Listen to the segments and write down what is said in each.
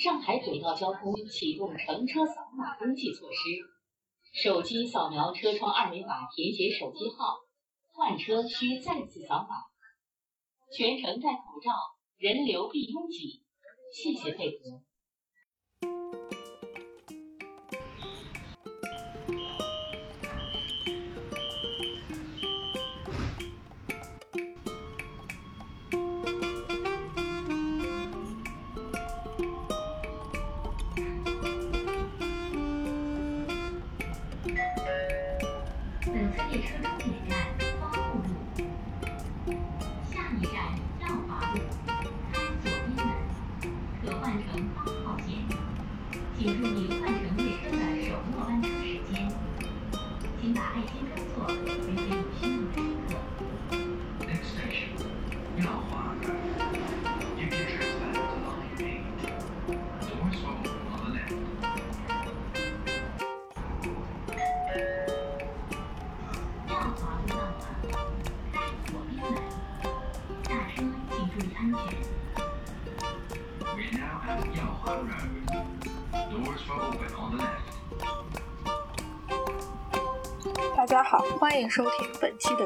上海轨道交通启动乘车扫码登记措施，手机扫描车窗二维码，填写手机号，换车需再次扫码。全程戴口罩，人流必拥挤，谢谢配合。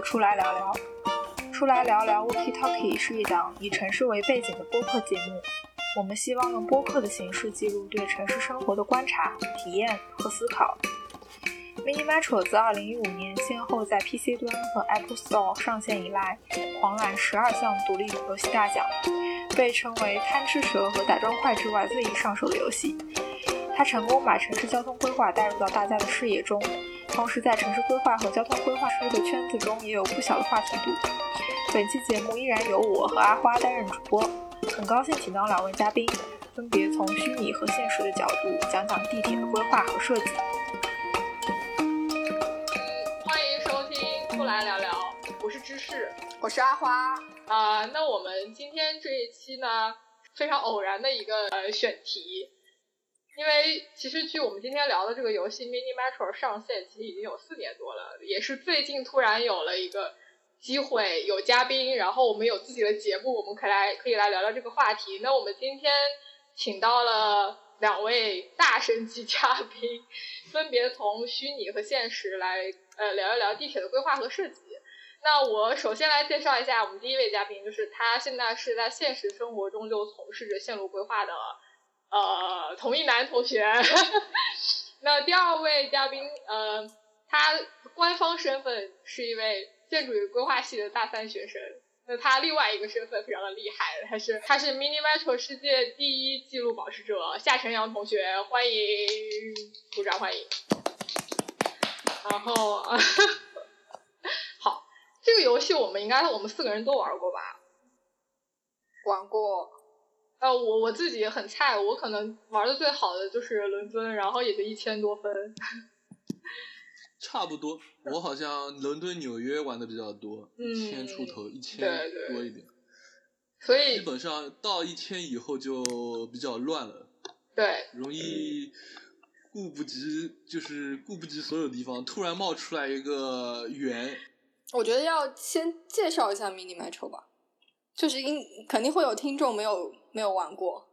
出来聊聊》。出来聊聊 Walkie Talkie 是一档以城市为背景的播客节目。我们希望用播客的形式记录对城市生活的观察、体验和思考。Mini Metro 自2015年先后在 PC 端和 Apple Store 上线以来，狂揽十二项独立游戏大奖，被称为“贪吃蛇”和“打砖块”之外最易上手的游戏。它成功把城市交通规划带入到大家的视野中，同时在城市规划和交通规划师的圈子中也有不小的话题度。本期节目依然由我和阿花担任主播，很高兴请到两位嘉宾，分别从虚拟和现实的角度讲讲地铁的规划和设计。欢迎收听出来聊聊，我是芝士，我是阿花。啊，那我们今天这一期呢，非常偶然的一个呃选题，因为其实据我们今天聊的这个游戏《Mini Metro》上线，其实已经有四年多了，也是最近突然有了一个机会，有嘉宾，然后我们有自己的节目，我们可以来可以来聊聊这个话题。那我们今天请到了两位大神级嘉宾，分别从虚拟和现实来呃聊一聊地铁的规划和设计。那我首先来介绍一下我们第一位嘉宾，就是他现在是在现实生活中就从事着线路规划的呃童一男同学。那第二位嘉宾，呃，他官方身份是一位建筑与规划系的大三学生。那他另外一个身份非常的厉害，他是他是 Mini Metro 世界第一纪录保持者夏晨阳同学，欢迎，鼓掌欢迎。然后，好，这个游戏我们应该我们四个人都玩过吧？玩过。呃，我我自己也很菜，我可能玩的最好的就是伦敦，然后也就一千多分。差不多，我好像伦敦、纽约玩的比较多，一千出头，一千多一点。所以基本上到一千以后就比较乱了，对，容易顾不及，就是顾不及所有地方，突然冒出来一个圆。我觉得要先介绍一下 Mini Metro 吧，就是应肯定会有听众没有没有玩过。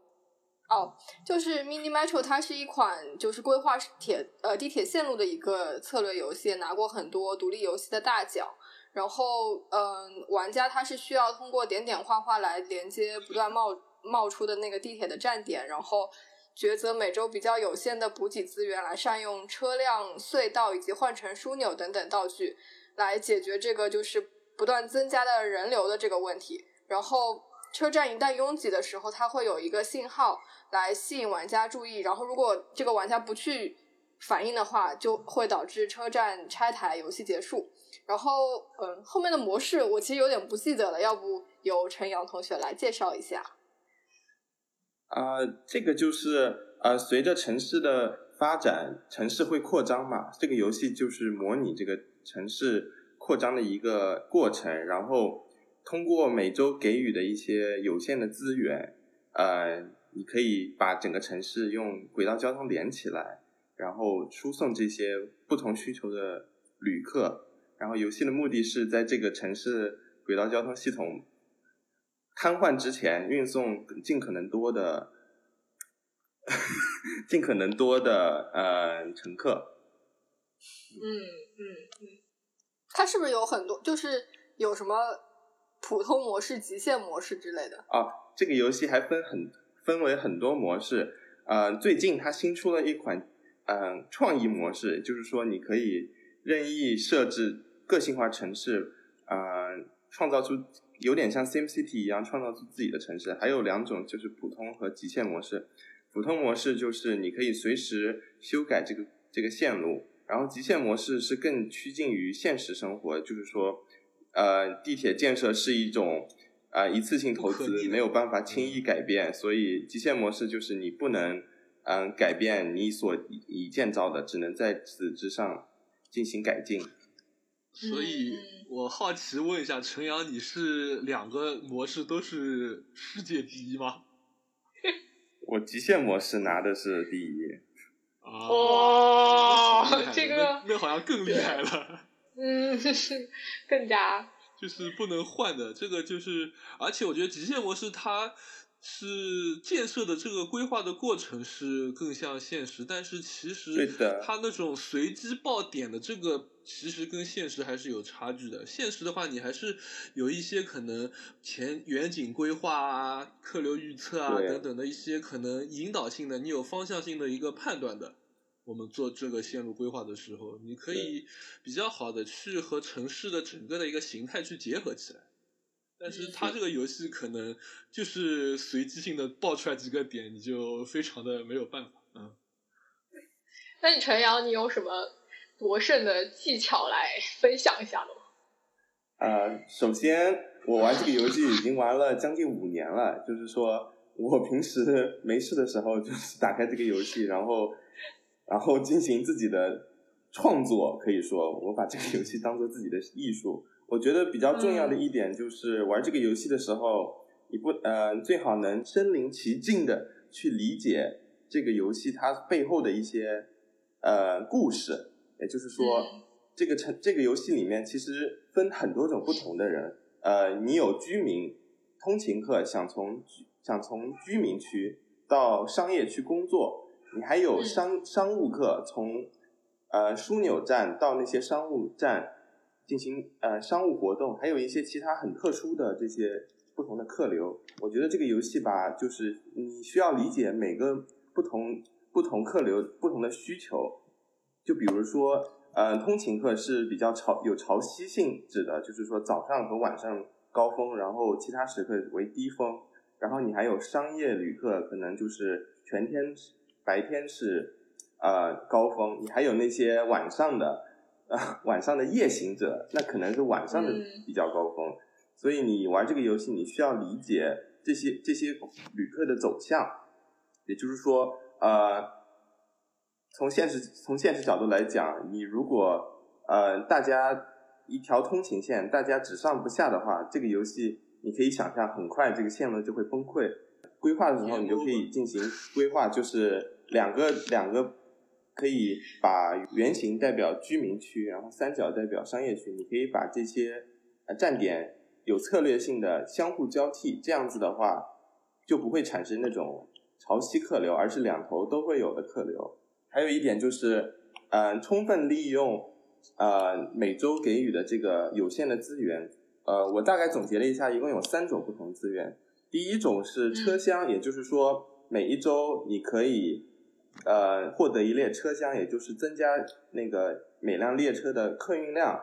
哦，就是 Mini Metro，它是一款就是规划铁呃地铁线路的一个策略游戏，拿过很多独立游戏的大奖。然后，嗯，玩家他是需要通过点点画画来连接不断冒冒出的那个地铁的站点，然后抉择每周比较有限的补给资源，来善用车辆、隧道以及换乘枢纽等等道具，来解决这个就是不断增加的人流的这个问题。然后，车站一旦拥挤的时候，它会有一个信号。来吸引玩家注意，然后如果这个玩家不去反应的话，就会导致车站拆台，游戏结束。然后，嗯，后面的模式我其实有点不记得了，要不由陈阳同学来介绍一下？啊，这个就是呃，随着城市的发展，城市会扩张嘛，这个游戏就是模拟这个城市扩张的一个过程，然后通过每周给予的一些有限的资源，呃。你可以把整个城市用轨道交通连起来，然后输送这些不同需求的旅客。然后游戏的目的是在这个城市轨道交通系统瘫痪之前，运送尽可能多的 尽可能多的呃乘客。嗯嗯嗯，它是不是有很多？就是有什么普通模式、极限模式之类的？啊，这个游戏还分很分为很多模式。呃，最近它新出了一款嗯创意模式，就是说你可以任意设置个性化城市，呃，创造出有点像 SimCity 一样创造出自己的城市。还有两种就是普通和极限模式。普通模式就是你可以随时修改这个这个线路。然后极限模式是更趋近于现实生活，就是说，呃，地铁建设是一种啊一次性投资，没有办法轻易改变，所以极限模式就是你不能嗯改变你所已建造的，只能在此之上进行改进。所以我好奇问一下陈阳，你是两个模式都是世界第一吗？我极限模式拿的是第一。哦，这个那好像更厉害了。嗯，是 更加就是不能换的。这个就是，而且我觉得极限模式它是建设的这个规划的过程是更像现实，但是其实它那种随机爆点的这个其实跟现实还是有差距的。现实的话，你还是有一些可能前远景规划啊、客流预测啊等等的一些可能引导性的，你有方向性的一个判断的。我们做这个线路规划的时候，你可以比较好的去和城市的整个的一个形态去结合起来。但是它这个游戏可能就是随机性的爆出来几个点，你就非常的没有办法。嗯。那你陈阳，你有什么夺胜的技巧来分享一下吗？呃，首先我玩这个游戏已经玩了将近五年了，就是说我平时没事的时候就是打开这个游戏，然后。然后进行自己的创作，可以说我把这个游戏当做自己的艺术。我觉得比较重要的一点就是玩这个游戏的时候，你不呃最好能身临其境的去理解这个游戏它背后的一些呃故事。也就是说，这个城这个游戏里面其实分很多种不同的人。呃，你有居民、通勤客，想从想从居民区到商业区工作。你还有商商务客从，呃枢纽站到那些商务站进行呃商务活动，还有一些其他很特殊的这些不同的客流。我觉得这个游戏吧，就是你需要理解每个不同不同客流不同的需求。就比如说，呃，通勤客是比较潮有潮汐性质的，就是说早上和晚上高峰，然后其他时刻为低峰。然后你还有商业旅客，可能就是全天。白天是呃高峰，你还有那些晚上的呃晚上的夜行者，那可能是晚上的比较高峰。所以你玩这个游戏，你需要理解这些这些旅客的走向。也就是说，呃，从现实从现实角度来讲，你如果呃大家一条通勤线，大家只上不下的话，这个游戏你可以想象，很快这个线路就会崩溃。规划的时候，你就可以进行规划，就是两个两个可以把圆形代表居民区，然后三角代表商业区。你可以把这些呃站点有策略性的相互交替，这样子的话就不会产生那种潮汐客流，而是两头都会有的客流。还有一点就是，嗯，充分利用呃每周给予的这个有限的资源。呃，我大概总结了一下，一共有三种不同资源。第一种是车厢，也就是说每一周你可以呃获得一列车厢，也就是增加那个每辆列车的客运量。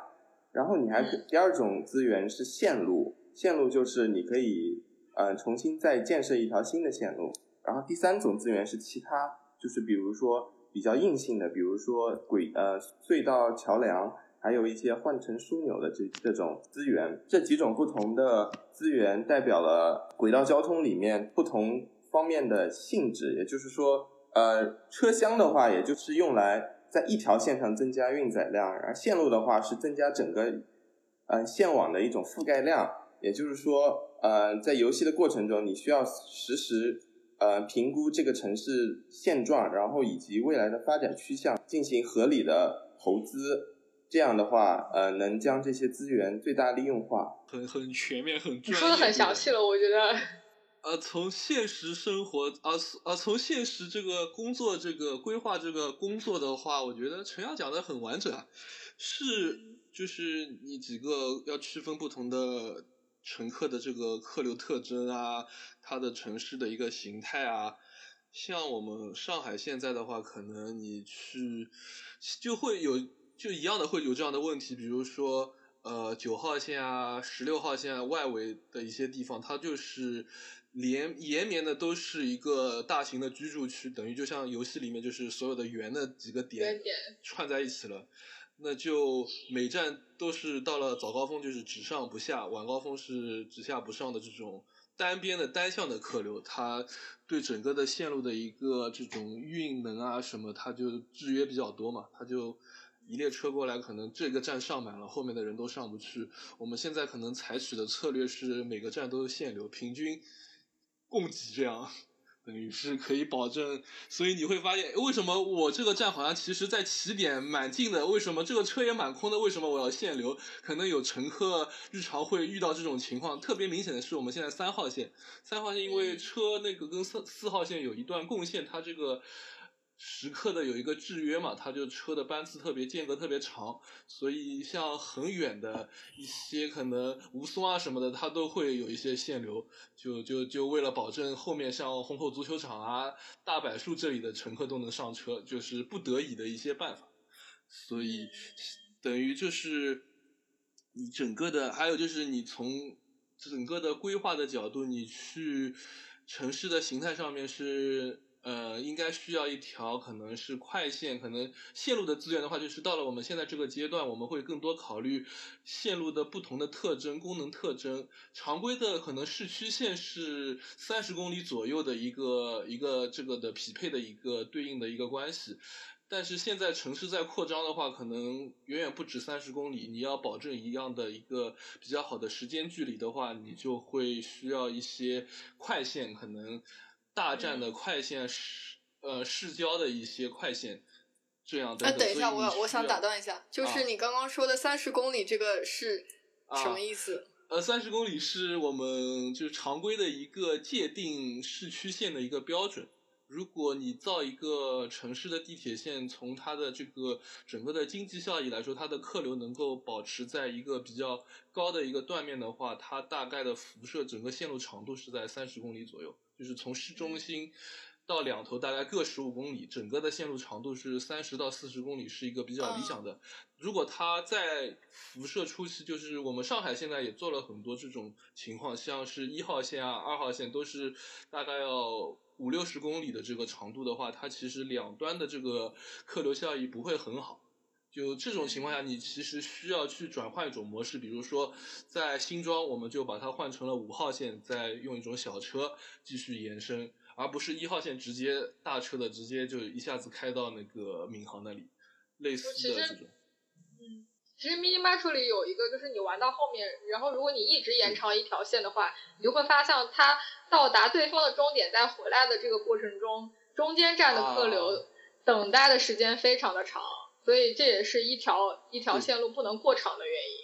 然后你还第二种资源是线路，线路就是你可以呃重新再建设一条新的线路。然后第三种资源是其他，就是比如说比较硬性的，比如说轨呃隧道、桥梁。还有一些换乘枢纽的这这种资源，这几种不同的资源代表了轨道交通里面不同方面的性质。也就是说，呃，车厢的话，也就是用来在一条线上增加运载量；而线路的话，是增加整个呃线网的一种覆盖量。也就是说，呃，在游戏的过程中，你需要实时呃评估这个城市现状，然后以及未来的发展趋向，进行合理的投资。这样的话，呃，能将这些资源最大利用化，很很全面，很你说的很详细了，我觉得。呃，从现实生活，啊啊，从现实这个工作这个规划这个工作的话，我觉得陈阳讲的很完整啊，是就是你几个要区分不同的乘客的这个客流特征啊，它的城市的一个形态啊，像我们上海现在的话，可能你去就会有就一样的会有这样的问题，比如说。呃，九号线啊，十六号线外围的一些地方，它就是连延绵的都是一个大型的居住区，等于就像游戏里面就是所有的圆的几个点串在一起了。那就每站都是到了早高峰就是只上不下，晚高峰是只下不上的这种单边的单向的客流，它对整个的线路的一个这种运能啊什么，它就制约比较多嘛，它就。一列车过来，可能这个站上满了，后面的人都上不去。我们现在可能采取的策略是每个站都是限流，平均供给，这样等于是可以保证。所以你会发现，为什么我这个站好像其实在起点蛮近的，为什么这个车也蛮空的？为什么我要限流？可能有乘客日常会遇到这种情况。特别明显的是，我们现在三号线，三号线因为车那个跟四四号线有一段共线，它这个。时刻的有一个制约嘛，它就车的班次特别间隔特别长，所以像很远的一些可能吴淞啊什么的，它都会有一些限流，就就就为了保证后面像虹口足球场啊、大柏树这里的乘客都能上车，就是不得已的一些办法。所以等于就是你整个的，还有就是你从整个的规划的角度，你去城市的形态上面是。呃，应该需要一条可能是快线，可能线路的资源的话，就是到了我们现在这个阶段，我们会更多考虑线路的不同的特征、功能特征。常规的可能市区线是三十公里左右的一个一个这个的匹配的一个对应的一个关系，但是现在城市在扩张的话，可能远远不止三十公里。你要保证一样的一个比较好的时间距离的话，你就会需要一些快线，可能。大站的快线市呃市郊的一些快线，这样哎，等一下，我我想打断一下，就是你刚刚说的三十公里，这个是什么意思？呃，三十公里是我们就是常规的一个界定市区线的一个标准。如果你造一个城市的地铁线，从它的这个整个的经济效益来说，它的客流能够保持在一个比较高的一个断面的话，它大概的辐射整个线路长度是在三十公里左右，就是从市中心到两头大概各十五公里，整个的线路长度是三十到四十公里，是一个比较理想的。如果它在辐射初期，就是我们上海现在也做了很多这种情况，像是一号线啊、二号线都是大概要。五六十公里的这个长度的话，它其实两端的这个客流效益不会很好。就这种情况下，你其实需要去转换一种模式，比如说在新庄，我们就把它换成了五号线，再用一种小车继续延伸，而不是一号线直接大车的直接就一下子开到那个闵行那里，类似的这种。嗯其实 Mini Metro 里有一个，就是你玩到后面，然后如果你一直延长一条线的话，你就会发现它到达对方的终点再回来的这个过程中，中间站的客流等待的时间非常的长，所以这也是一条一条线路不能过长的原因。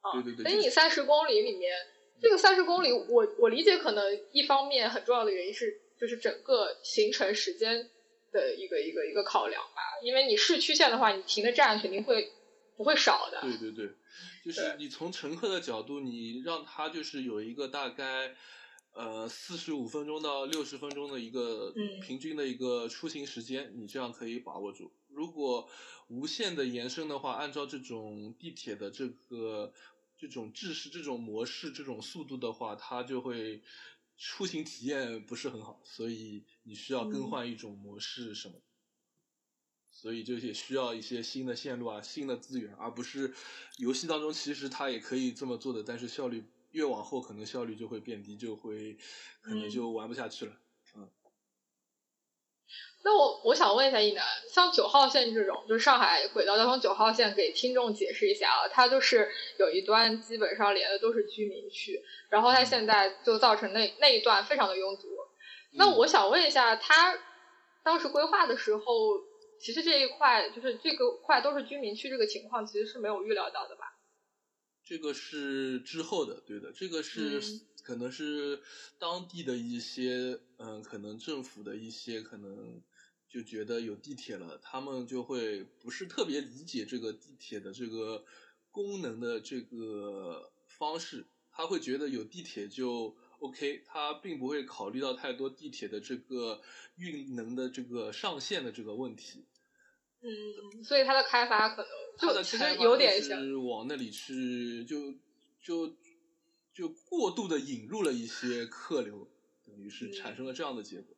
啊，对对对。所以你三十公里里面，这个三十公里，我我理解可能一方面很重要的原因是，就是整个行程时间的一个一个一个考量吧，因为你市区线的话，你停的站肯定会。不会少的。对对对，就是你从乘客的角度，你让他就是有一个大概呃四十五分钟到六十分钟的一个平均的一个出行时间，你这样可以把握住。如果无限的延伸的话，按照这种地铁的这个这种制式、这种模式、这种速度的话，它就会出行体验不是很好，所以你需要更换一种模式什么。所以就也需要一些新的线路啊，新的资源，而不是游戏当中其实它也可以这么做的，但是效率越往后可能效率就会变低，就会可能就玩不下去了。嗯。那我我想问一下一楠，像九号线这种，就是上海轨道交通九号线，给听众解释一下啊，它就是有一段基本上连的都是居民区，然后它现在就造成那那一段非常的拥堵。那我想问一下，它当时规划的时候。其实这一块就是这个块都是居民区，这个情况其实是没有预料到的吧？这个是之后的，对的，这个是可能是当地的一些，嗯，可能政府的一些可能就觉得有地铁了，他们就会不是特别理解这个地铁的这个功能的这个方式，他会觉得有地铁就 OK，他并不会考虑到太多地铁的这个运能的这个上限的这个问题。嗯，所以它的开发可能它的其实有点像往那里去，就就。就过度的引入了一些客流，等于是产生了这样的结果。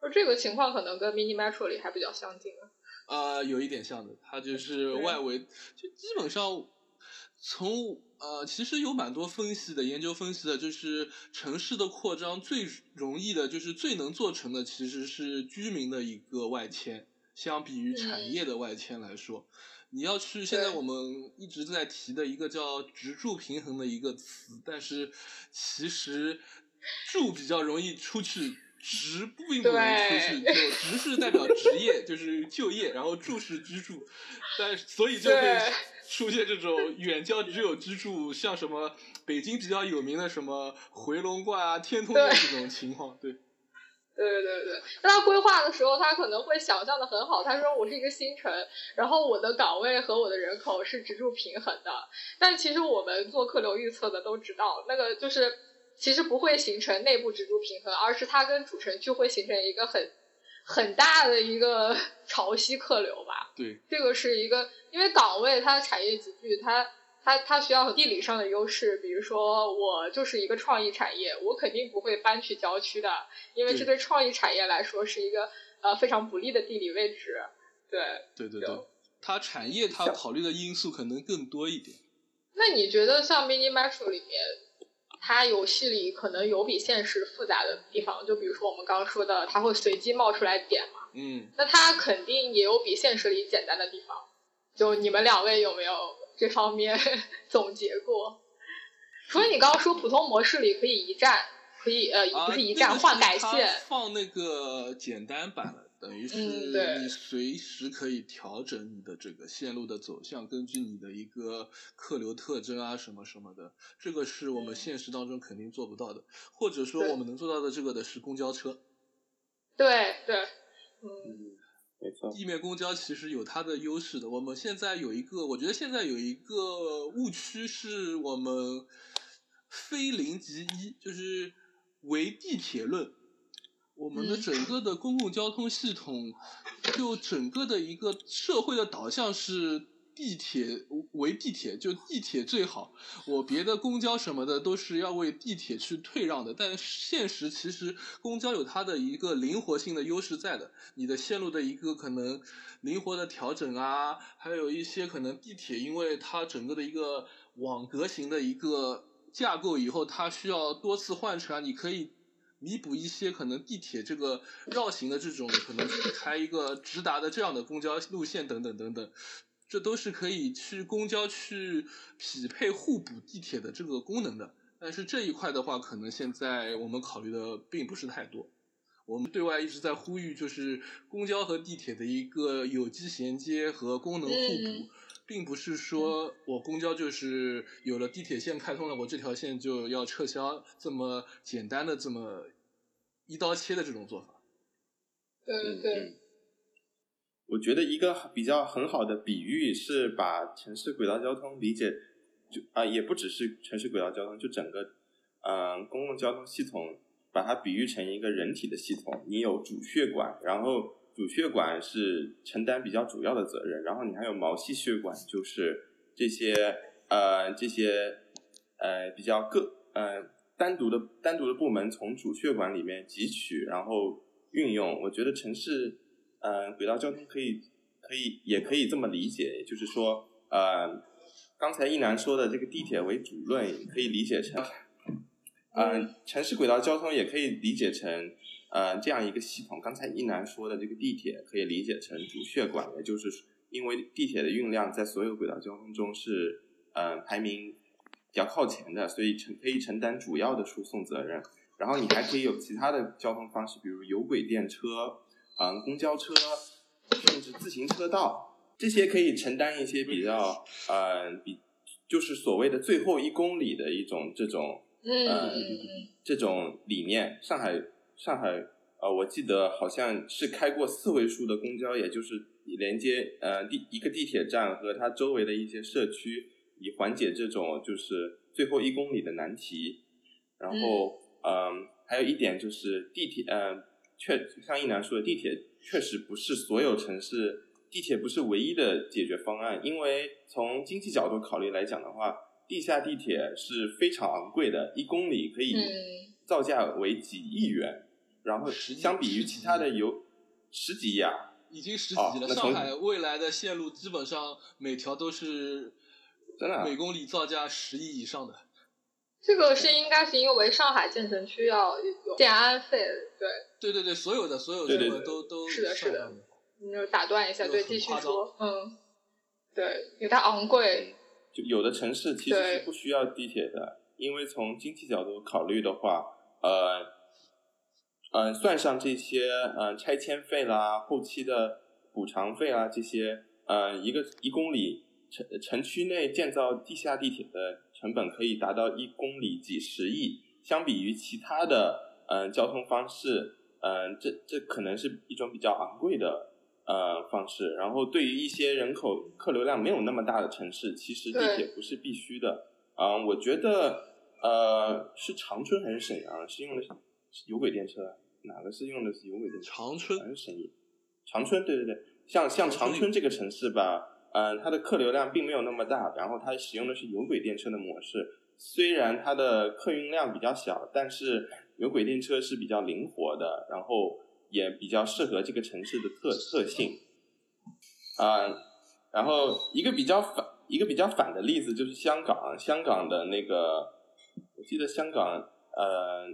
而这个情况可能跟 Mini Metro 里还比较相近啊。呃，有一点像的，它就是外围，就基本上从呃，其实有蛮多分析的研究分析的，就是城市的扩张最容易的，就是最能做成的，其实是居民的一个外迁，相比于产业的外迁来说。你要去现在我们一直在提的一个叫“职住平衡”的一个词，但是其实住比较容易出去，职并不容易出去。就职是代表职业，就是就业，然后住是居住，但所以就会出现这种远郊只有居住，像什么北京比较有名的什么回龙观啊、天通苑这种情况，对。对对对，那他规划的时候，他可能会想象的很好。他说我是一个新城，然后我的岗位和我的人口是直住平衡的。但其实我们做客流预测的都知道，那个就是其实不会形成内部直住平衡，而是它跟主城区会形成一个很很大的一个 潮汐客流吧。对，这个是一个，因为岗位它产业集聚，它。它它需要地理上的优势，比如说我就是一个创意产业，我肯定不会搬去郊区的，因为这对创意产业来说是一个呃非常不利的地理位置。对对对对，它产业它考虑的因素可能更多一点。那你觉得像 Mini Metro 里面，它游戏里可能有比现实复杂的地方？就比如说我们刚刚说的，它会随机冒出来点嘛？嗯。那它肯定也有比现实里简单的地方。就你们两位有没有？这方面 总结过，所以你刚刚说普通模式里可以一站，可以呃不是一站换改线，放那个简单版了，等于是你随时可以调整你的这个线路的走向，根据你的一个客流特征啊什么什么的，这个是我们现实当中肯定做不到的，或者说我们能做到的这个的是公交车，对对，嗯。没错地面公交其实有它的优势的。我们现在有一个，我觉得现在有一个误区是我们非零即一，就是唯地铁论。我们的整个的公共交通系统，就整个的一个社会的导向是。地铁为地铁，就地铁最好。我别的公交什么的都是要为地铁去退让的，但现实其实公交有它的一个灵活性的优势在的。你的线路的一个可能灵活的调整啊，还有一些可能地铁，因为它整个的一个网格型的一个架构以后，它需要多次换乘啊，你可以弥补一些可能地铁这个绕行的这种可能开一个直达的这样的公交路线等等等等。这都是可以去公交去匹配互补地铁的这个功能的，但是这一块的话，可能现在我们考虑的并不是太多。我们对外一直在呼吁，就是公交和地铁的一个有机衔接和功能互补，并不是说我公交就是有了地铁线开通了，我这条线就要撤销这么简单的这么一刀切的这种做法。对对。我觉得一个比较很好的比喻是把城市轨道交通理解，就啊也不只是城市轨道交通，就整个嗯公共交通系统，把它比喻成一个人体的系统。你有主血管，然后主血管是承担比较主要的责任，然后你还有毛细血管，就是这些呃这些呃比较个呃单独的单独的部门从主血管里面汲取，然后运用。我觉得城市。嗯，轨道交通可以，可以，也可以这么理解，就是说，呃，刚才一楠说的这个地铁为主论，可以理解成，嗯，城市轨道交通也可以理解成，呃，这样一个系统。刚才一楠说的这个地铁可以理解成主血管，也就是因为地铁的运量在所有轨道交通中是，呃，排名比较靠前的，所以承可以承担主要的输送责任。然后你还可以有其他的交通方式，比如有轨电车。嗯，公交车，甚至自行车道，这些可以承担一些比较，呃，比就是所谓的最后一公里的一种这种嗯，这种理念，上海上海呃，我记得好像是开过四位数的公交，也就是连接呃地一个地铁站和它周围的一些社区，以缓解这种就是最后一公里的难题。然后嗯，还有一点就是地铁，嗯，确像一楠说的，地铁确实不是所有城市地铁不是唯一的解决方案，因为从经济角度考虑来讲的话。地下地铁是非常昂贵的，一公里可以造价为几亿元，然后相比于其他的有十几亿啊，已经十几亿了。上海未来的线路基本上每条都是真的每公里造价十亿以上的。这个是应该是因为上海建成区要有建安费，对对对对，所有的所有的都都是的是的。你就打断一下，对，继续说，嗯，对，因为它昂贵。就有的城市其实是不需要地铁的，因为从经济角度考虑的话，呃，嗯，算上这些嗯拆迁费啦、后期的补偿费啊这些，呃，一个一公里城城区内建造地下地铁的成本可以达到一公里几十亿，相比于其他的嗯交通方式，嗯，这这可能是一种比较昂贵的。呃，方式。然后，对于一些人口客流量没有那么大的城市，其实地铁不是必须的。嗯，我觉得，呃，是长春还是沈阳是用的是有轨电车？哪个是用的是有轨电车？长春还是沈阳？长春，对对对，像像长春这个城市吧，嗯，它的客流量并没有那么大，然后它使用的是有轨电车的模式。虽然它的客运量比较小，但是有轨电车是比较灵活的，然后。也比较适合这个城市的特特性，啊，然后一个比较反一个比较反的例子就是香港，香港的那个，我记得香港呃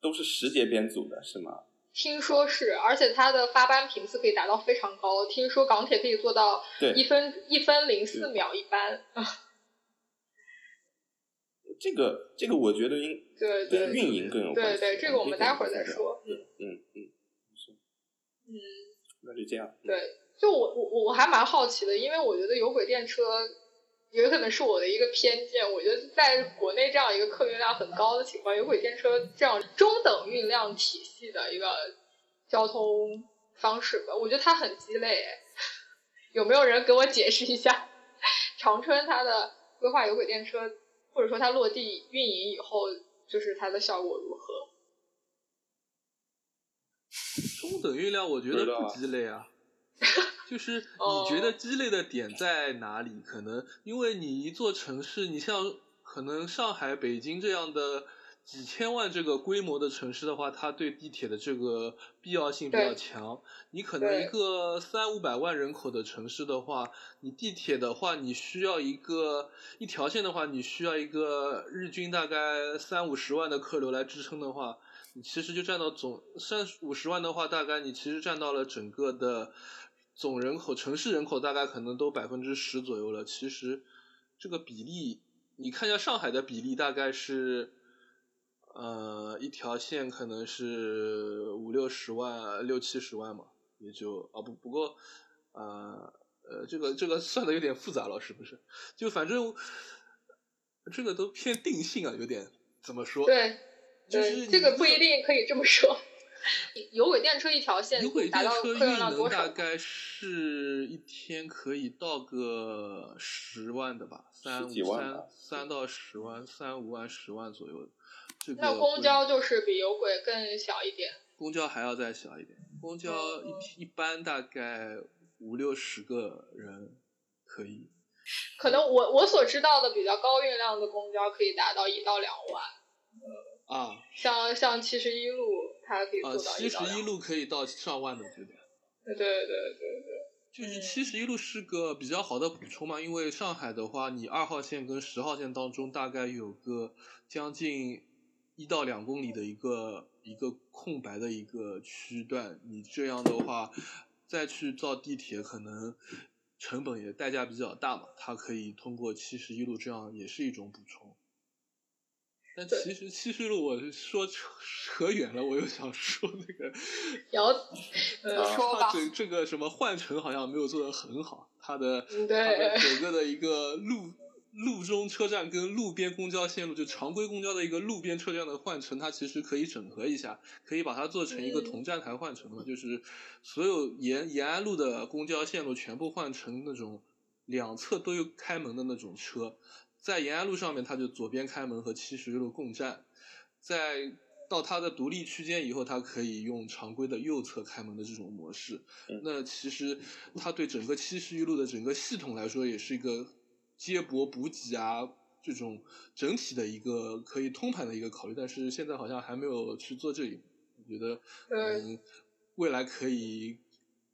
都是十节编组的是吗？听说是，而且它的发班频次可以达到非常高，听说港铁可以做到一分一分零四秒一班啊。这个这个我觉得应对对运营更有关系，对对，这个我们待会儿再说，嗯嗯嗯。是嗯，那就这样。对，就我我我我还蛮好奇的，因为我觉得有轨电车，也可能是我的一个偏见。我觉得在国内这样一个客运量很高的情况，有轨电车这样中等运量体系的一个交通方式吧，我觉得它很鸡肋。有没有人给我解释一下，长春它的规划有轨电车，或者说它落地运营以后，就是它的效果如何？中等运量我觉得不鸡肋啊，就是你觉得鸡肋的点在哪里？可能因为你一座城市，你像可能上海、北京这样的几千万这个规模的城市的话，它对地铁的这个必要性比较强。你可能一个三五百万人口的城市的话，你地铁的话，你需要一个一条线的话，你需要一个日均大概三五十万的客流来支撑的话。你其实就占到总三五十万的话，大概你其实占到了整个的总人口，城市人口大概可能都百分之十左右了。其实这个比例，你看一下上海的比例，大概是呃一条线可能是五六十万、六七十万嘛，也就啊不不过呃呃这个这个算的有点复杂了，是不是？就反正这个都偏定性啊，有点怎么说？对。就是这个不一定可以这么说。有轨电车一条线，有轨电车运能大概是一天可以到个十万的吧，三五三三到十万，三五万十万左右。这个那公交就是比有轨更小一点。公交还要再小一点，公交一一般大概五六十个人可以。可能我我所知道的比较高运量的公交可以达到一到两万。啊，像像七十一路，它可以做到七十一路可以到上万的，对不对？对对对对对。就是七十一路是个比较好的补充嘛，因为上海的话，你二号线跟十号线当中大概有个将近一到两公里的一个一个空白的一个区段，你这样的话再去造地铁，可能成本也代价比较大嘛。它可以通过七十一路这样也是一种补充。但其实七十路，我说扯远了，我又想说那个，有，说吧，这这个什么换乘好像没有做的很好，它的它的整个的一个路路中车站跟路边公交线路，就常规公交的一个路边车站的换乘，它其实可以整合一下，可以把它做成一个同站台换乘嘛，就是所有沿延安路的公交线路全部换成那种两侧都有开门的那种车，在延安路上面，它就左边开门和七十一路共站，在到它的独立区间以后，它可以用常规的右侧开门的这种模式。那其实它对整个七十一路的整个系统来说，也是一个。接驳补给啊，这种整体的一个可以通盘的一个考虑，但是现在好像还没有去做这一，我觉得嗯，未来可以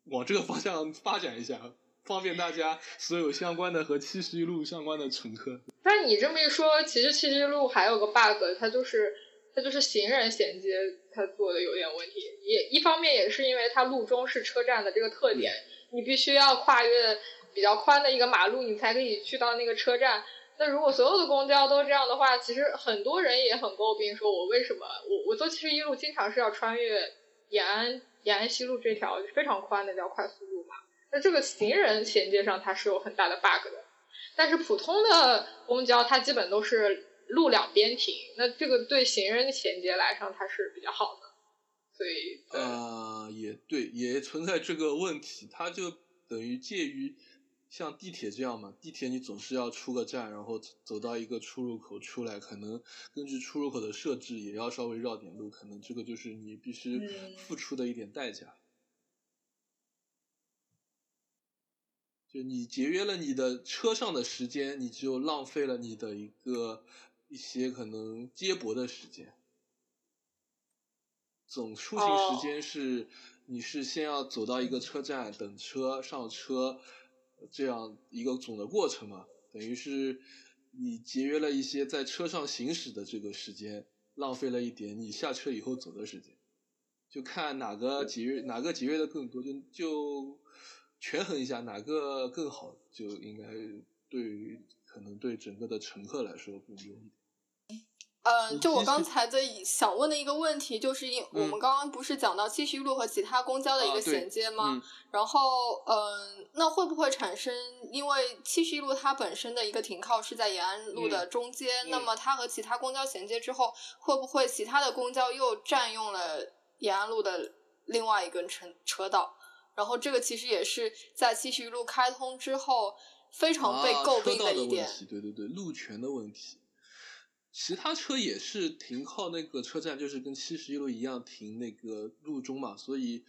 往这个方向发展一下，方便大家所有相关的和七十一路相关的乘客。但你这么一说，其实七十一路还有个 bug，它就是它就是行人衔接，它做的有点问题。也一方面也是因为它路中是车站的这个特点，你必须要跨越。比较宽的一个马路，你才可以去到那个车站。那如果所有的公交都这样的话，其实很多人也很诟病，说我为什么我我坐七十一路经常是要穿越延安延安西路这条非常宽的叫快速路嘛？那这个行人衔接上它是有很大的 bug 的。但是普通的公交它基本都是路两边停，那这个对行人衔接来上它是比较好的。所以呃也对，也存在这个问题，它就等于介于。像地铁这样嘛，地铁你总是要出个站，然后走到一个出入口出来，可能根据出入口的设置也要稍微绕点路，可能这个就是你必须付出的一点代价。就你节约了你的车上的时间，你就浪费了你的一个一些可能接驳的时间。总出行时间是，你是先要走到一个车站等车上车。这样一个总的过程嘛，等于是你节约了一些在车上行驶的这个时间，浪费了一点你下车以后走的时间，就看哪个节约哪个节约的更多，就就权衡一下哪个更好，就应该对于可能对整个的乘客来说更优一点。嗯，就我刚才的想问的一个问题，就是因我们刚刚不是讲到七十一路和其他公交的一个衔接吗？然后，嗯，那会不会产生，因为七十一路它本身的一个停靠是在延安路的中间，那么它和其他公交衔接之后，会不会其他的公交又占用了延安路的另外一根车车道？然后这个其实也是在七十一路开通之后非常被诟病的一点，对对对，路权的问题。其他车也是停靠那个车站，就是跟七十一路一样停那个路中嘛，所以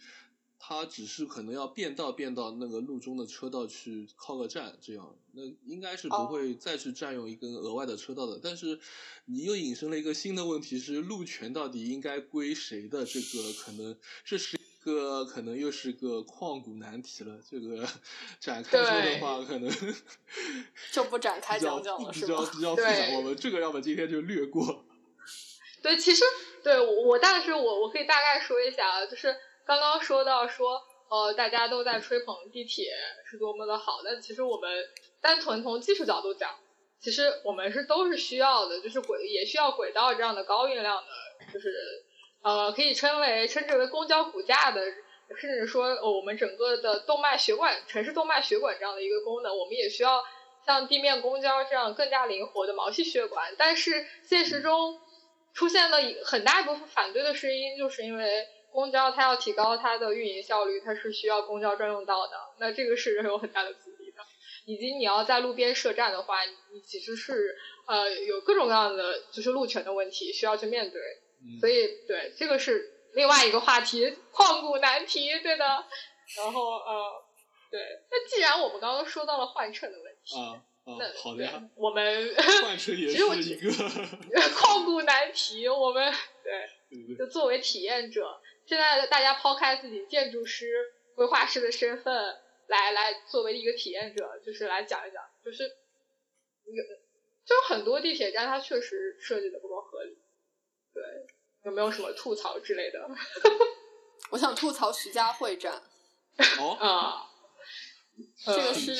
它只是可能要变道变到那个路中的车道去靠个站，这样那应该是不会再去占用一根额外的车道的。但是你又引申了一个新的问题，是路权到底应该归谁的？这个可能是谁？个可能又是个旷古难题了，这个 展开说的话，可能 就不展开讲讲了，是比较比较复杂，我们这个要么今天就略过。对，其实对我，但是我我可以大概说一下啊，就是刚刚说到说，呃，大家都在吹捧地铁是多么的好，但其实我们单纯从技术角度讲，其实我们是都是需要的，就是轨也需要轨道这样的高运量的，就是。呃，可以称为称之为公交骨架的，甚至说我们整个的动脉血管、城市动脉血管这样的一个功能，我们也需要像地面公交这样更加灵活的毛细血管。但是现实中出现了很大一部分反对的声音，就是因为公交它要提高它的运营效率，它是需要公交专用道的，那这个是有很大的阻力的。以及你要在路边设站的话，你其实是呃有各种各样的就是路权的问题需要去面对。所以，对这个是另外一个话题，旷古难题，对的。然后，呃，对。那既然我们刚刚说到了换乘的问题，啊啊，好的呀。我们换乘也 是一个 旷古难题。我们 对，就作为体验者，现在大家抛开自己建筑师、规划师的身份，来来作为一个体验者，就是来讲一讲，就是有，就是很多地铁站它确实设计的不够合理，对。有没有什么吐槽之类的？我想吐槽徐家汇站。哦 啊，这个是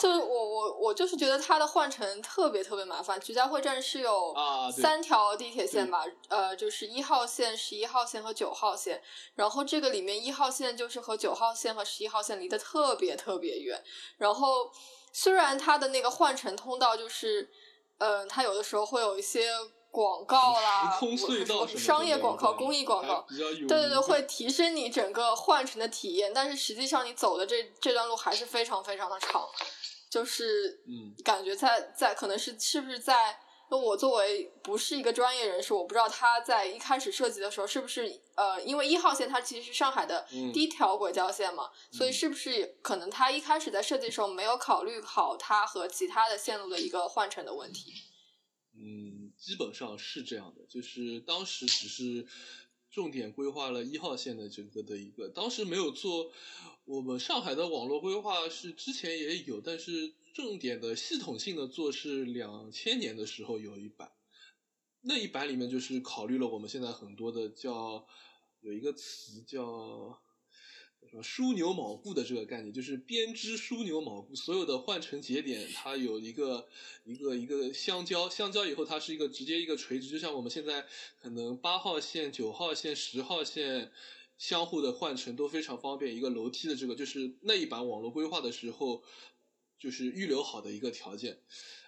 就我我我就是觉得它的换乘特别特别麻烦。徐家汇站是有三条地铁线吧？呃，就是一号线、十一号线和九号线。然后这个里面一号线就是和九号线和十一号线离得特别特别远。然后虽然它的那个换乘通道就是，呃，它有的时候会有一些广告啦，时空隧道商业广告、公益广告，对对对，会提升你整个换乘的体验。但是实际上你走的这这段路还是非常非常的长，就是嗯，感觉在在可能是是不是在。我作为不是一个专业人士，我不知道他在一开始设计的时候是不是呃，因为一号线它其实是上海的第一条轨交线嘛，所以是不是可能他一开始在设计的时候没有考虑好它和其他的线路的一个换乘的问题？嗯，基本上是这样的，就是当时只是重点规划了一号线的整个的一个，当时没有做我们上海的网络规划是之前也有，但是。重点的系统性的做是两千年的时候有一版，那一版里面就是考虑了我们现在很多的叫有一个词叫枢纽锚固的这个概念，就是编织枢纽锚固，所有的换乘节点它有一个一个一个相交，相交以后它是一个直接一个垂直，就像我们现在可能八号线、九号线、十号线相互的换乘都非常方便，一个楼梯的这个就是那一版网络规划的时候。就是预留好的一个条件，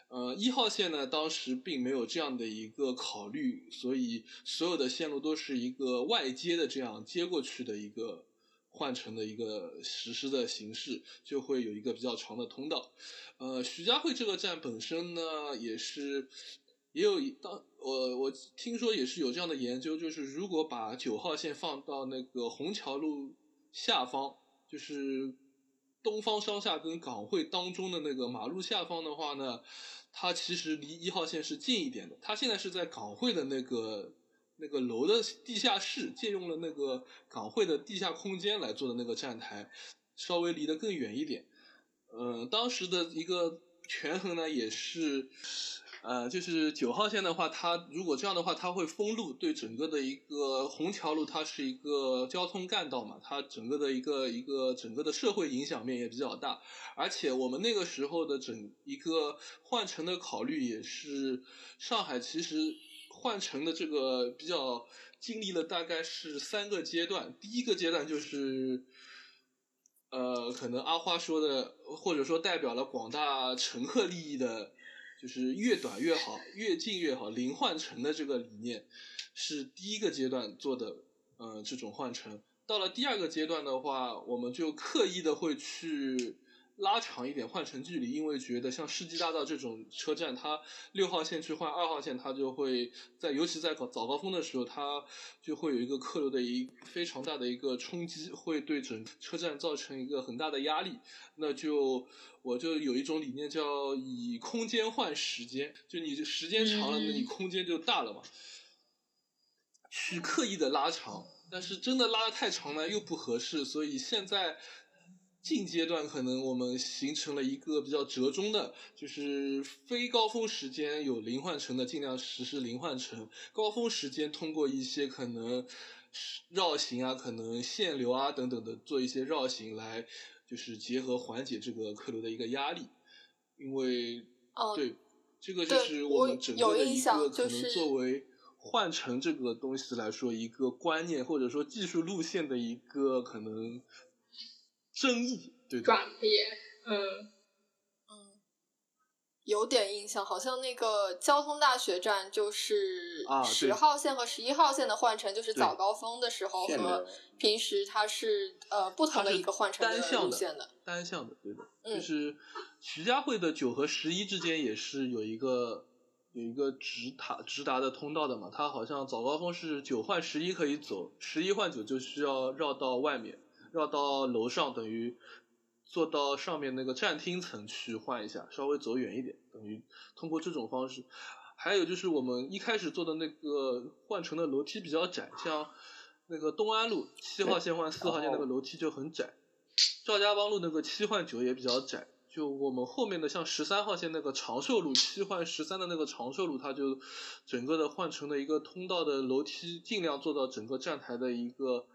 呃，一号线呢，当时并没有这样的一个考虑，所以所有的线路都是一个外接的这样接过去的一个换乘的一个实施的形式，就会有一个比较长的通道。呃，徐家汇这个站本身呢，也是也有当我我听说也是有这样的研究，就是如果把九号线放到那个虹桥路下方，就是。东方商厦跟港汇当中的那个马路下方的话呢，它其实离一号线是近一点的。它现在是在港汇的那个那个楼的地下室，借用了那个港汇的地下空间来做的那个站台，稍微离得更远一点。嗯，当时的一个权衡呢，也是。呃，就是九号线的话，它如果这样的话，它会封路，对整个的一个虹桥路，它是一个交通干道嘛，它整个的一个一个整个的社会影响面也比较大。而且我们那个时候的整一个换乘的考虑，也是上海其实换乘的这个比较经历了大概是三个阶段。第一个阶段就是，呃，可能阿花说的，或者说代表了广大乘客利益的。就是越短越好，越近越好。零换乘的这个理念是第一个阶段做的，呃，这种换乘。到了第二个阶段的话，我们就刻意的会去。拉长一点换乘距离，因为觉得像世纪大道这种车站，它六号线去换二号线，它就会在尤其在早早高峰的时候，它就会有一个客流的一非常大的一个冲击，会对整车站造成一个很大的压力。那就我就有一种理念叫以空间换时间，就你时间长了，那你空间就大了嘛。去刻意的拉长，但是真的拉的太长呢又不合适，所以现在。近阶段可能我们形成了一个比较折中的，就是非高峰时间有零换乘的尽量实施零换乘，高峰时间通过一些可能绕行啊、可能限流啊等等的做一些绕行来，就是结合缓解这个客流的一个压力。因为对这个就是我们整个的一个可能作为换乘这个东西来说一个观念或者说技术路线的一个可能。争议对转变，嗯嗯，有点印象，好像那个交通大学站就是十号线和十一号线的换乘，就是早高峰的时候和平时它是呃不同的一个换乘的路线的，单向的，对的，就是徐家汇的九和十一之间也是有一个有一个直达直达的通道的嘛，它好像早高峰是九换十一可以走，十一换九就需要绕到外面。绕到楼上，等于坐到上面那个站厅层去换一下，稍微走远一点，等于通过这种方式。还有就是我们一开始坐的那个换乘的楼梯比较窄，像那个东安路七号线换四号线那个楼梯就很窄，赵家浜路那个七换九也比较窄。就我们后面的像十三号线那个长寿路七换十三的那个长寿路，它就整个的换乘的一个通道的楼梯尽量做到整个站台的一个。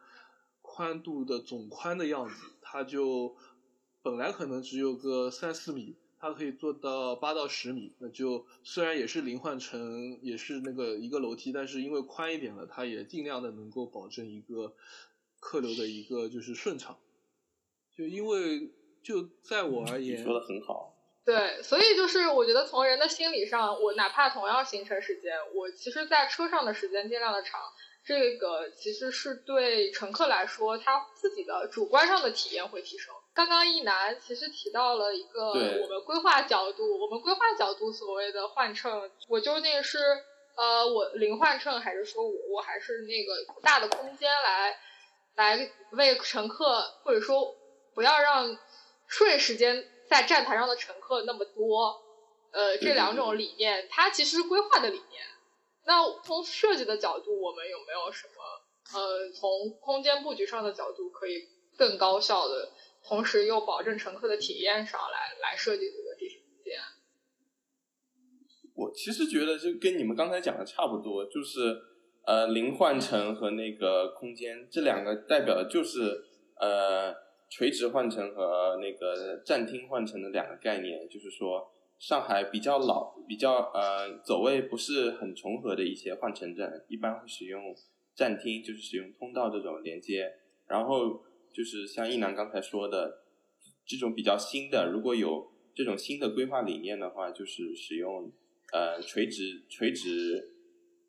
宽度的总宽的样子，它就本来可能只有个三四米，它可以做到八到十米。那就虽然也是零换乘，也是那个一个楼梯，但是因为宽一点了，它也尽量的能够保证一个客流的一个就是顺畅。就因为就在我而言，说的很好。对，所以就是我觉得从人的心理上，我哪怕同样行程时间，我其实在车上的时间尽量的长，这个其实是对乘客来说，他自己的主观上的体验会提升。刚刚一楠其实提到了一个我们规划角度，我们规划角度所谓的换乘，我究竟是呃我零换乘，还是说我我还是那个大的空间来来为乘客，或者说不要让睡时间在站台上的乘客那么多，呃这两种理念，它其实是规划的理念。那从设计的角度，我们有没有什么呃从空间布局上的角度可以更高效的？同时又保证乘客的体验上来来设计这个地铁。我其实觉得就跟你们刚才讲的差不多，就是呃零换乘和那个空间这两个代表的就是呃垂直换乘和那个站厅换乘的两个概念。就是说上海比较老、比较呃走位不是很重合的一些换乘站，一般会使用站厅，就是使用通道这种连接，然后。就是像一楠刚才说的，这种比较新的，如果有这种新的规划理念的话，就是使用呃垂直垂直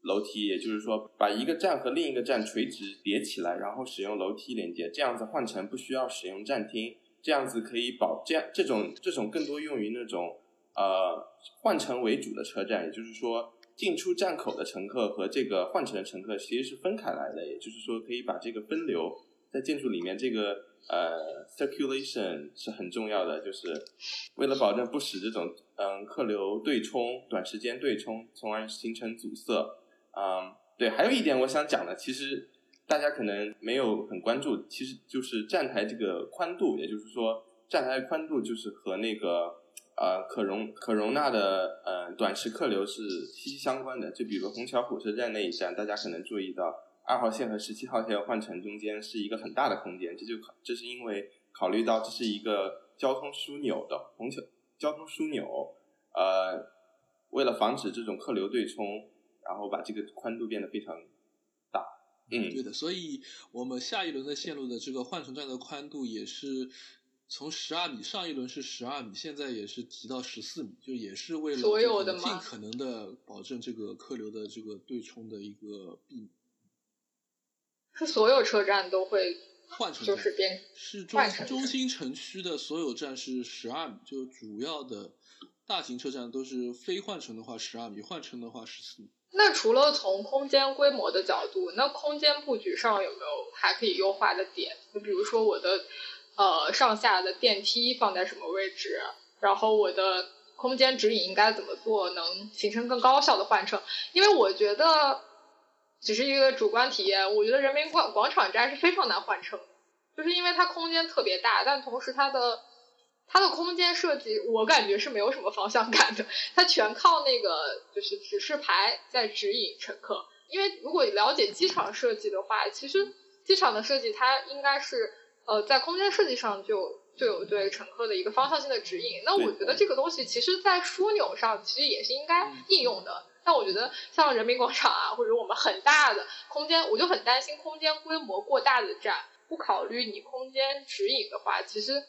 楼梯，也就是说把一个站和另一个站垂直叠起来，然后使用楼梯连接，这样子换乘不需要使用站厅，这样子可以保这样这种这种更多用于那种呃换乘为主的车站，也就是说进出站口的乘客和这个换乘的乘客其实是分开来的，也就是说可以把这个分流。在建筑里面，这个呃 circulation 是很重要的，就是为了保证不使这种嗯客流对冲、短时间对冲，从而形成阻塞。嗯，对，还有一点我想讲的，其实大家可能没有很关注，其实就是站台这个宽度，也就是说站台宽度就是和那个呃可容可容纳的呃短时客流是息息相关的。就比如虹桥火车站那一站，大家可能注意到。二号线和十七号线换乘中间是一个很大的空间，这就这是因为考虑到这是一个交通枢纽的虹桥交通枢纽，呃，为了防止这种客流对冲，然后把这个宽度变得非常大。嗯，对的，所以我们下一轮的线路的这个换乘站的宽度也是从十二米，上一轮是十二米，现在也是提到十四米，就也是为了尽可能的保证这个客流的这个对冲的一个避免。是所有车站都会换乘，就是变是中中心城区的所有站是十二米，就主要的大型车站都是非换乘的话十二米，换乘的话十四米。那除了从空间规模的角度，那空间布局上有没有还可以优化的点？就比如说我的呃上下的电梯放在什么位置，然后我的空间指引应该怎么做，能形成更高效的换乘？因为我觉得。只是一个主观体验，我觉得人民广广场站是非常难换乘，就是因为它空间特别大，但同时它的它的空间设计，我感觉是没有什么方向感的，它全靠那个就是指示牌在指引乘客。因为如果了解机场设计的话，其实机场的设计它应该是呃在空间设计上就就有对乘客的一个方向性的指引。那我觉得这个东西其实在枢纽上其实也是应该应用的。但我觉得像人民广场啊，或者我们很大的空间，我就很担心空间规模过大的站，不考虑你空间指引的话，其实，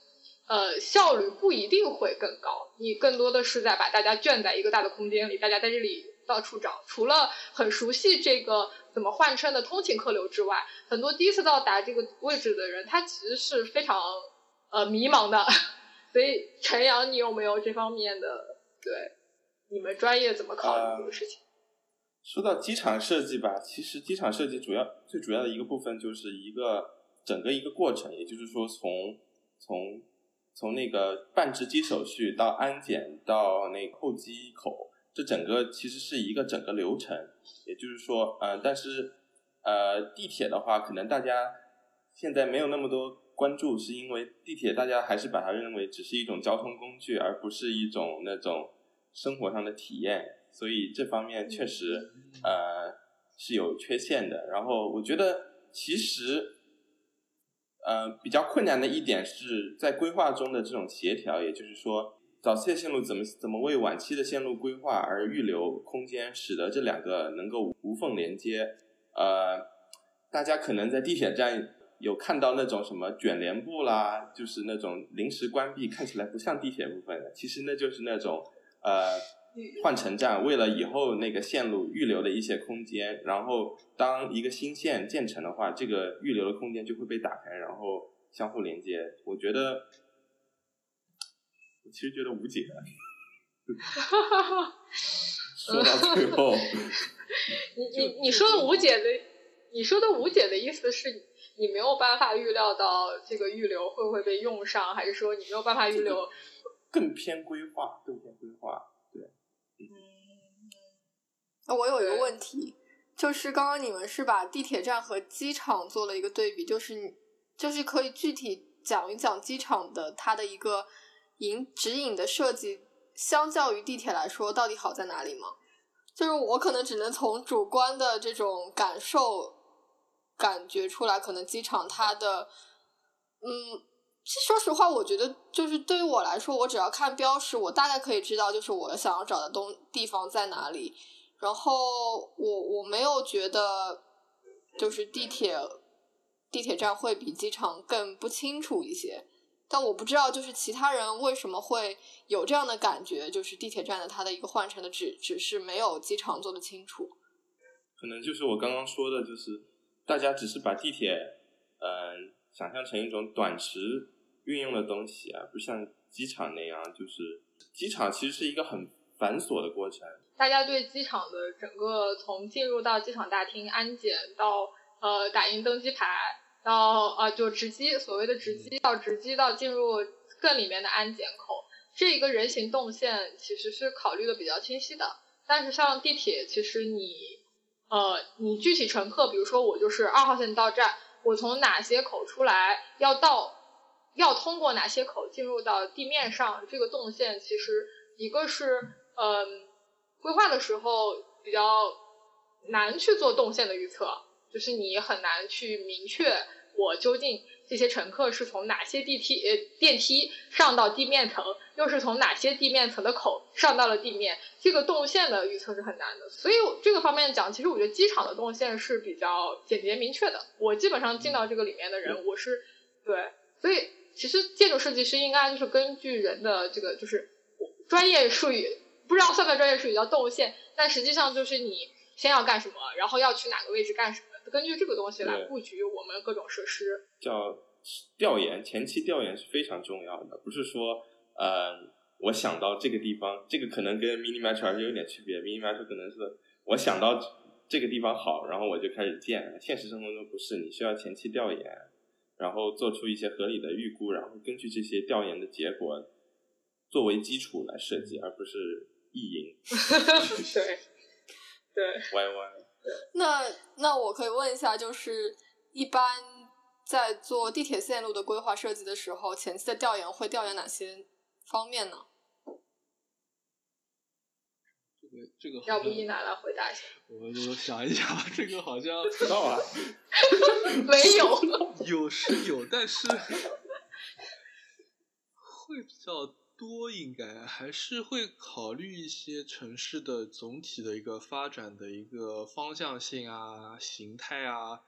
呃，效率不一定会更高。你更多的是在把大家圈在一个大的空间里，大家在这里到处找。除了很熟悉这个怎么换乘的通勤客流之外，很多第一次到达这个位置的人，他其实是非常呃迷茫的。所以陈阳，你有没有这方面的对？你们专业怎么考虑这个事情？说到机场设计吧，其实机场设计主要最主要的一个部分就是一个整个一个过程，也就是说从从从那个办值机手续到安检到那候机口，这整个其实是一个整个流程。也就是说，呃，但是呃，地铁的话，可能大家现在没有那么多关注，是因为地铁大家还是把它认为只是一种交通工具，而不是一种那种。生活上的体验，所以这方面确实呃是有缺陷的。然后我觉得其实呃比较困难的一点是在规划中的这种协调，也就是说早期的线路怎么怎么为晚期的线路规划而预留空间，使得这两个能够无缝连接。呃，大家可能在地铁站。有看到那种什么卷帘布啦，就是那种临时关闭，看起来不像地铁部分的，其实那就是那种呃换乘站为了以后那个线路预留的一些空间，然后当一个新线建成的话，这个预留的空间就会被打开，然后相互连接。我觉得，我其实觉得无解。说到最后，你你你说的无解的，你说的无解的意思是？你没有办法预料到这个预留会不会被用上，还是说你没有办法预留？更偏规划，更偏规划，对。嗯，那我有一个问题，就是刚刚你们是把地铁站和机场做了一个对比，就是你就是可以具体讲一讲机场的它的一个引指引的设计，相较于地铁来说，到底好在哪里吗？就是我可能只能从主观的这种感受。感觉出来，可能机场它的，嗯，说实话，我觉得就是对于我来说，我只要看标识，我大概可以知道就是我想要找的东地方在哪里。然后我我没有觉得就是地铁地铁站会比机场更不清楚一些，但我不知道就是其他人为什么会有这样的感觉，就是地铁站的它的一个换乘的指指示没有机场做的清楚。可能就是我刚刚说的，就是。大家只是把地铁，嗯，想象成一种短时运用的东西啊，不像机场那样，就是机场其实是一个很繁琐的过程。大家对机场的整个从进入到机场大厅安检到呃打印登机牌到呃就直机，所谓的直机到直机到进入更里面的安检口，这一个人行动线其实是考虑的比较清晰的。但是像地铁，其实你。呃，你具体乘客，比如说我就是二号线到站，我从哪些口出来，要到，要通过哪些口进入到地面上，这个动线其实一个是，嗯，规划的时候比较难去做动线的预测，就是你很难去明确我究竟。这些乘客是从哪些地梯呃电梯上到地面层，又是从哪些地面层的口上到了地面？这个动线的预测是很难的。所以这个方面讲，其实我觉得机场的动线是比较简洁明确的。我基本上进到这个里面的人，我是对。所以其实建筑设计师应该就是根据人的这个就是专业术语，不知道算不算专业术语叫动线，但实际上就是你先要干什么，然后要去哪个位置干什么。根据这个东西来布局我们各种设施，叫调研，前期调研是非常重要的。不是说，呃，我想到这个地方，这个可能跟 mini metro 还是有点区别。mini metro 可能是我想到这个地方好，然后我就开始建。现实生活中不是，你需要前期调研，然后做出一些合理的预估，然后根据这些调研的结果作为基础来设计，而不是意淫。对对。歪歪。那那我可以问一下，就是一般在做地铁线路的规划设计的时候，前期的调研会调研哪些方面呢？这个这个要不一拿来回答一下？我我想一想，这个好像知道啊，没有，有是有，但是会比较。多应该还是会考虑一些城市的总体的一个发展的一个方向性啊、形态啊，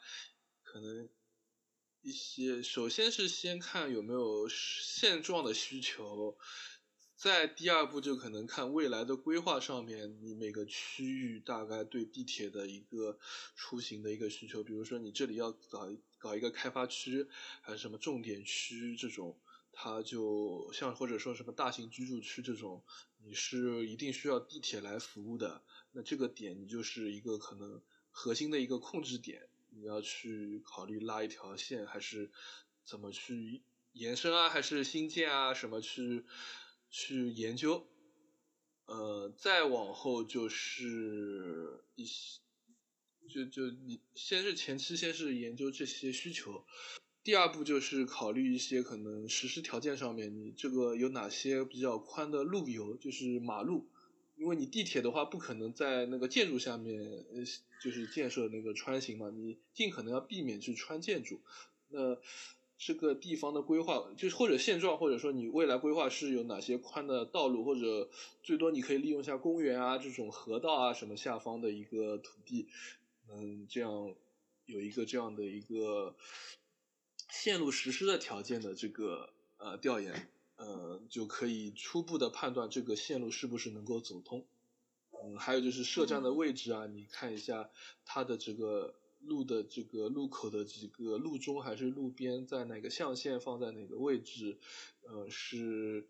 可能一些首先是先看有没有现状的需求，在第二步就可能看未来的规划上面，你每个区域大概对地铁的一个出行的一个需求，比如说你这里要搞搞一个开发区，还是什么重点区这种。它就像或者说什么大型居住区这种，你是一定需要地铁来服务的，那这个点你就是一个可能核心的一个控制点，你要去考虑拉一条线，还是怎么去延伸啊，还是新建啊，什么去去研究，呃，再往后就是一些，就就你先是前期先是研究这些需求。第二步就是考虑一些可能实施条件上面，你这个有哪些比较宽的路由，就是马路，因为你地铁的话不可能在那个建筑下面，呃，就是建设那个穿行嘛，你尽可能要避免去穿建筑。那这个地方的规划，就是或者现状，或者说你未来规划是有哪些宽的道路，或者最多你可以利用一下公园啊这种河道啊什么下方的一个土地，嗯，这样有一个这样的一个。线路实施的条件的这个呃调研，呃，就可以初步的判断这个线路是不是能够走通。嗯，还有就是设站的位置啊，你看一下它的这个路的这个路口的这个路中还是路边，在哪个象限放在哪个位置，呃，是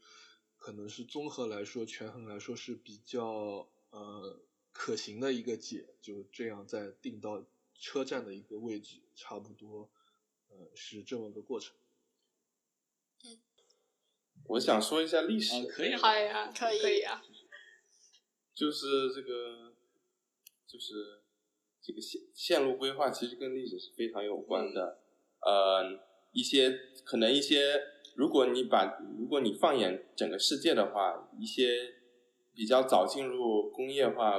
可能是综合来说权衡来说是比较呃可行的一个解，就这样再定到车站的一个位置，差不多呃是这么个过程。嗯，我想说一下历史，可以，好呀，可以，可以啊。就是这个，就是这个线线路规划，其实跟历史是非常有关的。呃，一些可能一些，如果你把如果你放眼整个世界的话，一些比较早进入工业化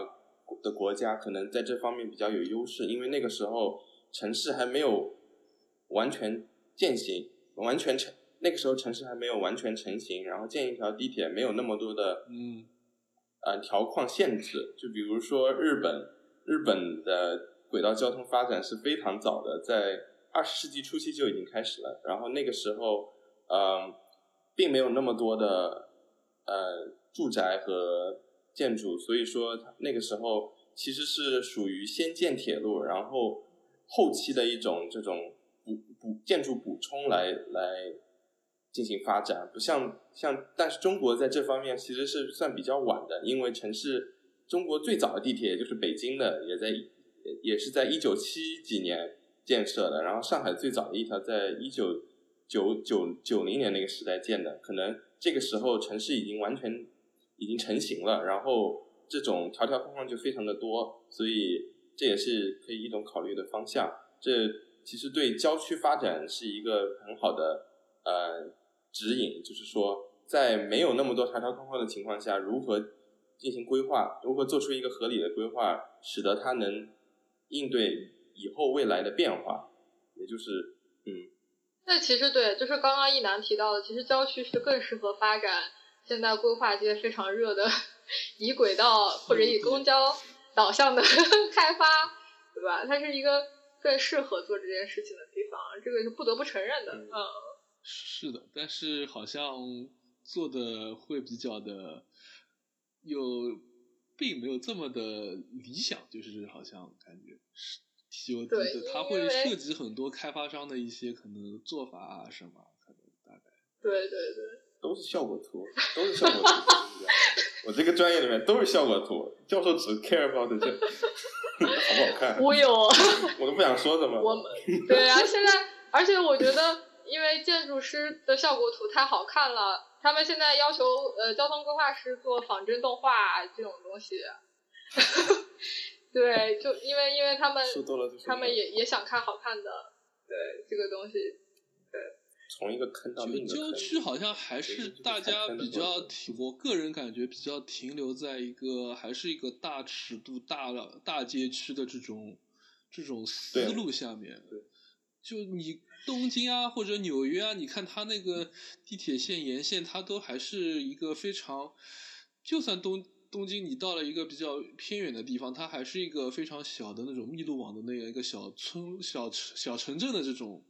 的国家，可能在这方面比较有优势，因为那个时候城市还没有完全践行，完全成那个时候城市还没有完全成型，然后建一条地铁没有那么多的嗯。呃，条框限制，就比如说日本，日本的轨道交通发展是非常早的，在二十世纪初期就已经开始了。然后那个时候，呃，并没有那么多的呃住宅和建筑，所以说那个时候其实是属于先建铁路，然后后期的一种这种建筑补充来来。进行发展，不像像，但是中国在这方面其实是算比较晚的，因为城市中国最早的地铁就是北京的，也在也也是在一九七几年建设的，然后上海最早的一条在一九九九九零年那个时代建的，可能这个时候城市已经完全已经成型了，然后这种条条框框就非常的多，所以这也是可以一种考虑的方向。这其实对郊区发展是一个很好的呃。指引就是说，在没有那么多条条框框的情况下，如何进行规划，如何做出一个合理的规划，使得它能应对以后未来的变化，也就是，嗯。那其实对，就是刚刚一楠提到的，其实郊区是更适合发展现在规划界非常热的以轨道或者以公交导向的开发，对吧？它是一个更适合做这件事情的地方，这个是不得不承认的，嗯。是的，但是好像做的会比较的，又并没有这么的理想，就是好像感觉是，就他会涉及很多开发商的一些可能做法啊什么，可能大概。对对对，都是效果图，都是效果图。我这个专业里面都是效果图，教授只 care about 这好不好看。我有，我都不想说什么。我们对啊，现在而且我觉得。因为建筑师的效果图太好看了，他们现在要求呃交通规划师做仿真动画这种东西。对，就因为因为他们他们也也想看好看的，对这个东西，对。从一个坑到另一个郊区好像还是大家比较停，我个人感觉比较停留在一个还是一个大尺度、大大街区的这种这种思路下面。对。就你。东京啊，或者纽约啊，你看它那个地铁线沿线，它都还是一个非常，就算东东京你到了一个比较偏远的地方，它还是一个非常小的那种密度网的那样一个小村小小城镇的这种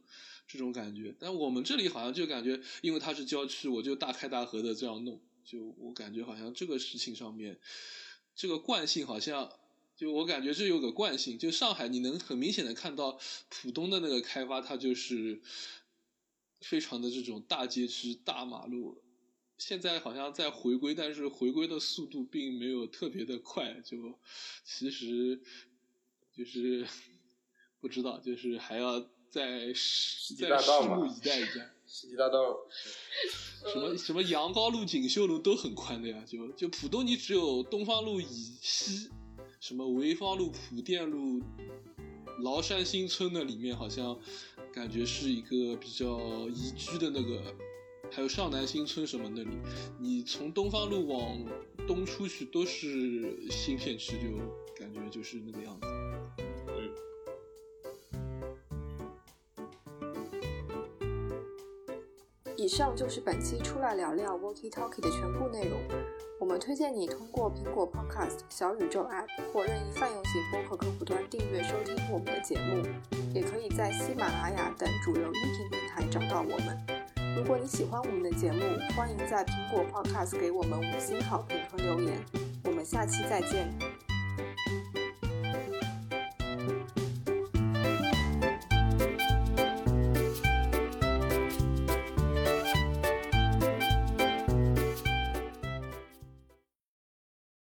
这种感觉。但我们这里好像就感觉，因为它是郊区，我就大开大合的这样弄，就我感觉好像这个事情上面，这个惯性好像。就我感觉这有个惯性，就上海你能很明显的看到浦东的那个开发，它就是非常的这种大街区、大马路。现在好像在回归，但是回归的速度并没有特别的快。就其实就是 不知道，就是还要再再拭目以待一下。世纪大道，什么什么杨高路、锦绣路都很宽的呀。就就浦东，你只有东方路以西。什么潍坊路、浦电路、崂山新村那里面，好像感觉是一个比较宜居的那个，还有上南新村什么那里，你从东方路往东出去都是新片区，就感觉就是那个样子。以上就是本期出来聊聊 Walkie Talkie 的全部内容。我们推荐你通过苹果 Podcast、小宇宙 App 或任意泛用型播客客户端订阅收听我们的节目，也可以在喜马拉雅等主流音频平台找到我们。如果你喜欢我们的节目，欢迎在苹果 Podcast 给我们五星好评和留言。我们下期再见。